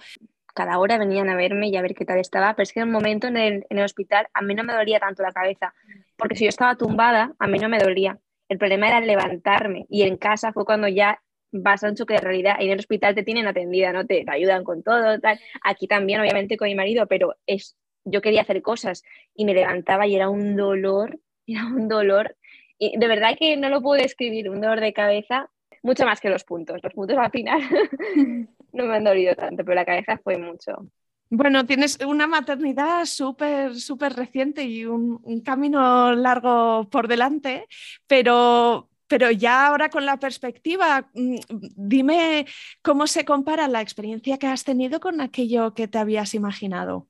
Cada hora venían a verme y a ver qué tal estaba, pero es que en un momento en el, en el hospital a mí no me dolía tanto la cabeza, porque si yo estaba tumbada, a mí no me dolía. El problema era levantarme y en casa fue cuando ya vas a un choque de realidad y en el hospital te tienen atendida, ¿no? Te, ayudan con todo, tal. Aquí también, obviamente, con mi marido, pero es, yo quería hacer cosas y me levantaba y era un dolor, era un dolor. Y de verdad que no lo puedo describir, un dolor de cabeza, mucho más que los puntos. Los puntos al final no me han dolido tanto, pero la cabeza fue mucho. Bueno, tienes una maternidad súper, súper reciente y un, un, camino largo por delante, pero pero ya ahora con la perspectiva, mm, dime cómo se compara la experiencia que has tenido con aquello que te habías imaginado.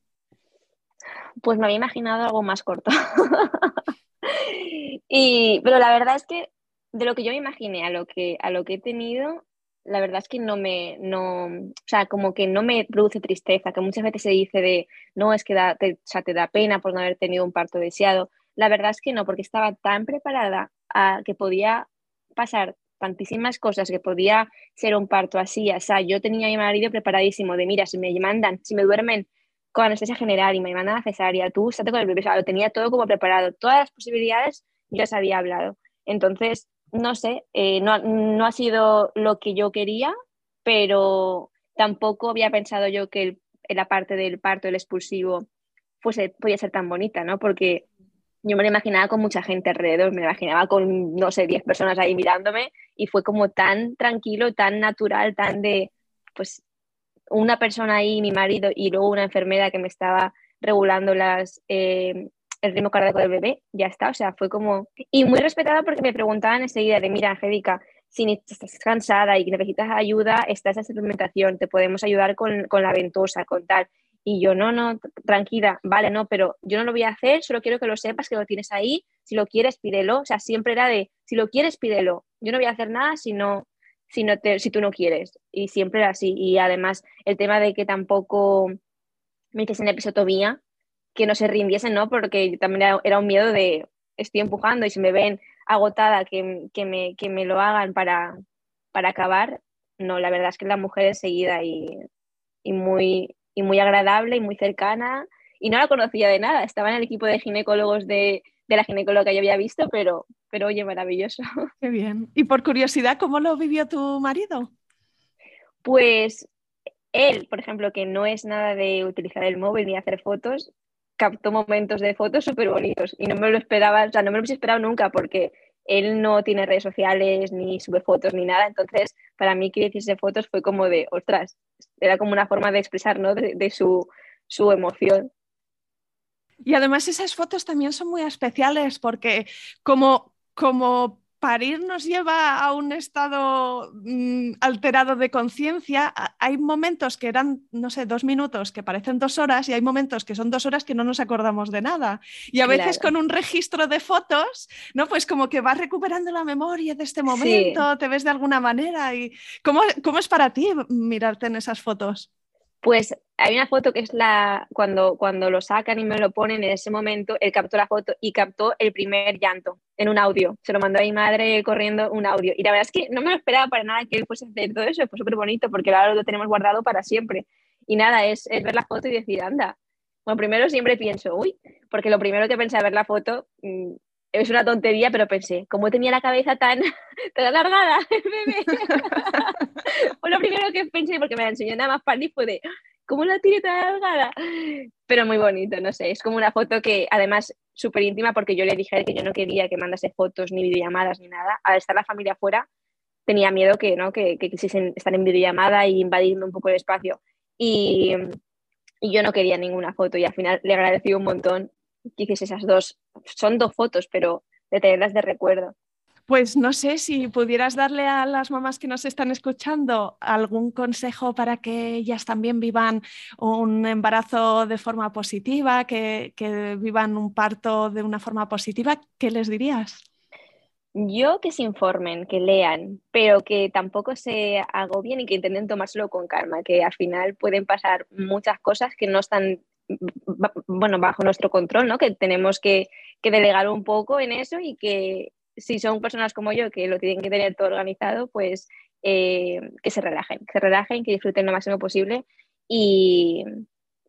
Pues me había imaginado algo más corto. y, pero la verdad es que de lo que yo me imaginé a lo que, a lo que he tenido, la verdad es que no me, no, o sea, como que no me produce tristeza, que muchas veces se dice de, no, es que da, te, te da pena por no haber tenido un parto deseado. La verdad es que no, porque estaba tan preparada que podía pasar tantísimas cosas, que podía ser un parto así, o sea, yo tenía a mi marido preparadísimo de, mira, si me mandan, si me duermen con anestesia general y me mandan a cesárea, tú estate con el bebé, o sea, lo tenía todo como preparado, todas las posibilidades ya se había hablado. Entonces, no sé, eh, no, no, ha sido lo que yo quería, pero tampoco había pensado yo que la parte del parto, el expulsivo, fuese, podía ser tan bonita, ¿no? Porque yo me lo imaginaba con mucha gente alrededor, me lo imaginaba con, no sé, 10 personas ahí mirándome y fue como tan tranquilo, tan natural, tan de, pues, una persona ahí, mi marido, y luego una enfermera que me estaba regulando las, eh, el ritmo cardíaco del bebé, ya está, o sea, fue como... Y muy respetada porque me preguntaban enseguida de, mira, Angélica, si estás cansada y necesitas ayuda, está esa suplementación, te podemos ayudar con, con la ventosa, con tal. Y yo, no, no, tranquila, vale, no, pero yo no lo voy a hacer, solo quiero que lo sepas, que lo tienes ahí, si lo quieres, pídelo. O sea, siempre era de, si lo quieres, pídelo. Yo no voy a hacer nada si, no, si, no te, si tú no quieres. Y siempre era así. Y además, el tema de que tampoco me hiciesen episotomía, que no se rindiesen, ¿no? Porque también era, un miedo de, estoy empujando y si me ven agotada, que, que, me, que me lo hagan para, para acabar. No, la verdad es que la mujer enseguida y, y muy, y muy agradable y muy cercana. Y no la conocía de nada, estaba en el equipo de ginecólogos de, de la ginecóloga que yo había visto, pero, pero oye, maravilloso. Qué bien. Y por curiosidad, ¿cómo lo vivió tu marido? Pues él, por ejemplo, que no es nada de utilizar el móvil ni hacer fotos, captó momentos de fotos súper bonitos y no me lo esperaba, o sea, no me lo hubiese esperado nunca porque él no tiene redes sociales, ni sube fotos, ni nada. Entonces, para mí que hiciese fotos fue como de, ostras, era como una forma de expresar, ¿no? De, su, su emoción. Y además esas fotos también son muy especiales porque como, como parir nos lleva a un estado mm, alterado de conciencia, hay momentos que eran, no sé, dos minutos que parecen dos horas y hay momentos que son dos horas que no nos acordamos de nada. Y a veces con un registro de fotos, ¿no? Pues como que vas recuperando la memoria de este momento, te ves de alguna manera. Y ¿cómo, ¿Cómo es para ti mirarte en esas fotos? Pues hay una foto que es la cuando, cuando lo sacan y me lo ponen en ese momento, él captó la foto y captó el primer llanto en un audio. Se lo mandó a mi madre corriendo un audio. Y la verdad es que no me lo esperaba para nada que él fuese a hacer todo eso. Fue súper bonito porque ahora lo tenemos guardado para siempre. Y nada, es, ver la foto y decir, anda. Bueno, primero siempre pienso, uy, porque lo primero que pensé al ver la foto mm, es una tontería, pero pensé, ¿cómo tenía la cabeza tan, tan alargada el bebé? fue lo primero que pensé, porque me la enseñó nada más Pani, fue de, ¿cómo la tiene tan alargada? Pero muy bonito, no sé, es como una foto que además súper íntima, porque yo le dije que yo no quería que mandase fotos, ni videollamadas, ni nada. Al estar la familia afuera, tenía miedo que, ¿no? que, que quisiesen estar en videollamada y invadirme un poco el espacio. Y, y yo no quería ninguna foto y al final le agradecí un montón que esas dos, son dos fotos, pero de tenerlas de recuerdo. Pues no sé si pudieras darle a las mamás que nos están escuchando algún consejo para que ellas también vivan un embarazo de forma positiva, que, que vivan un parto de una forma positiva, ¿qué les dirías? Yo que se informen, que lean, pero que tampoco se agobien y que intenten tomárselo con calma, que al final pueden pasar muchas cosas que no están bueno, bajo nuestro control, ¿no? Que tenemos que, delegar un poco en eso y que si son personas como yo que lo tienen que tener todo organizado, pues eh, que se relajen, que relajen, que disfruten lo máximo posible y,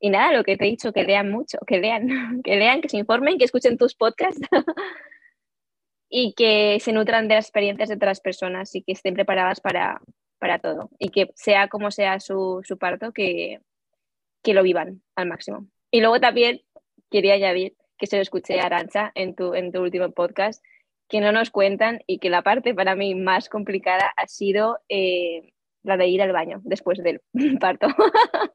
nada, lo que te he dicho, que lean mucho, que lean, que lean, que se informen, que escuchen tus podcasts y que se nutran de las experiencias de otras personas y que estén preparadas para, todo y que sea como sea su, su parto, que, que lo vivan al máximo. Y luego también quería añadir que se lo escuché a Arancha en tu, en tu último podcast, que no nos cuentan y que la parte para mí más complicada ha sido eh, la de ir al baño después del parto.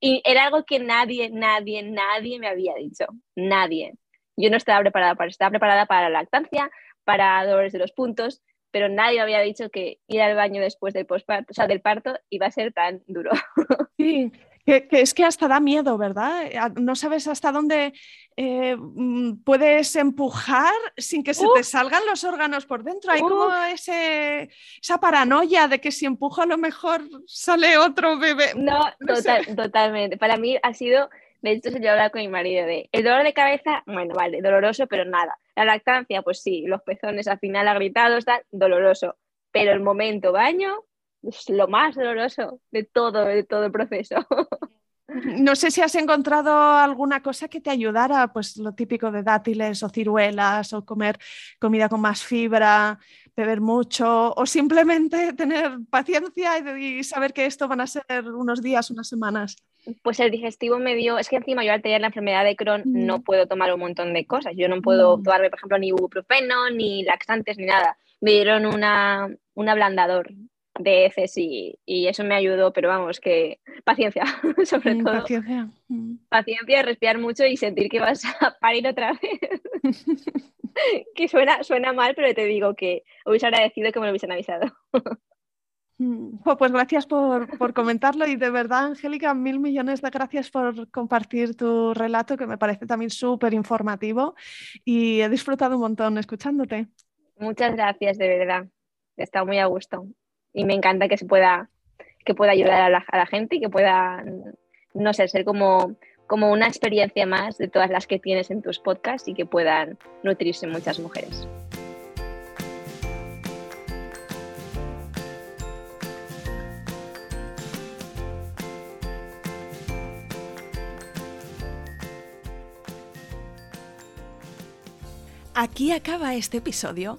y era algo que nadie, nadie, nadie me había dicho. Nadie. Yo no estaba preparada para estaba preparada para la lactancia, para dolores de los puntos, pero nadie me había dicho que ir al baño después del postparto, o sea, del parto iba a ser tan duro. Sí, que, es que hasta da miedo, ¿verdad? Eh, no sabes hasta dónde eh, mm, puedes empujar sin que se te salgan los órganos por dentro. Hay como ese, esa paranoia de que si empujo a lo mejor sale otro bebé. No, totalmente. Para mí ha sido, de hecho, yo hablaba con mi marido de el dolor de cabeza, bueno, vale, doloroso, pero nada. La lactancia, pues sí, los pezones al final agritados, tal, doloroso. Pero el momento baño, es lo más doloroso de todo, de todo el proceso. No sé si has encontrado alguna cosa que te ayudara, pues lo típico de dátiles o ciruelas o comer comida con más fibra, beber mucho o simplemente tener paciencia y saber que esto van a ser unos días, unas semanas. Pues el digestivo me dio, es que encima yo al tener la enfermedad de Crohn no mm. puedo tomar un montón de cosas. Yo no puedo mm. tomarme, por ejemplo, ni ibuprofeno, ni laxantes, ni nada. Me dieron una, un ablandador de heces y, eso me ayudó, pero vamos, que paciencia, sobre mm, todo. Paciencia. Mm. Paciencia, respirar mucho y sentir que vas a parir otra vez. que suena, suena mal, pero te digo que hubiese agradecido que me lo hubiesen avisado. Mm, pues gracias por, por, comentarlo y de verdad, Angélica, mil millones de gracias por compartir tu relato que me parece también súper informativo y he disfrutado un montón escuchándote. Muchas gracias, de verdad. He estado muy a gusto y me encanta que se pueda, que pueda ayudar a la, gente y que pueda, no sé, ser como, como una experiencia más de todas las que tienes en tus podcasts y que puedan nutrirse muchas mujeres. Aquí acaba este episodio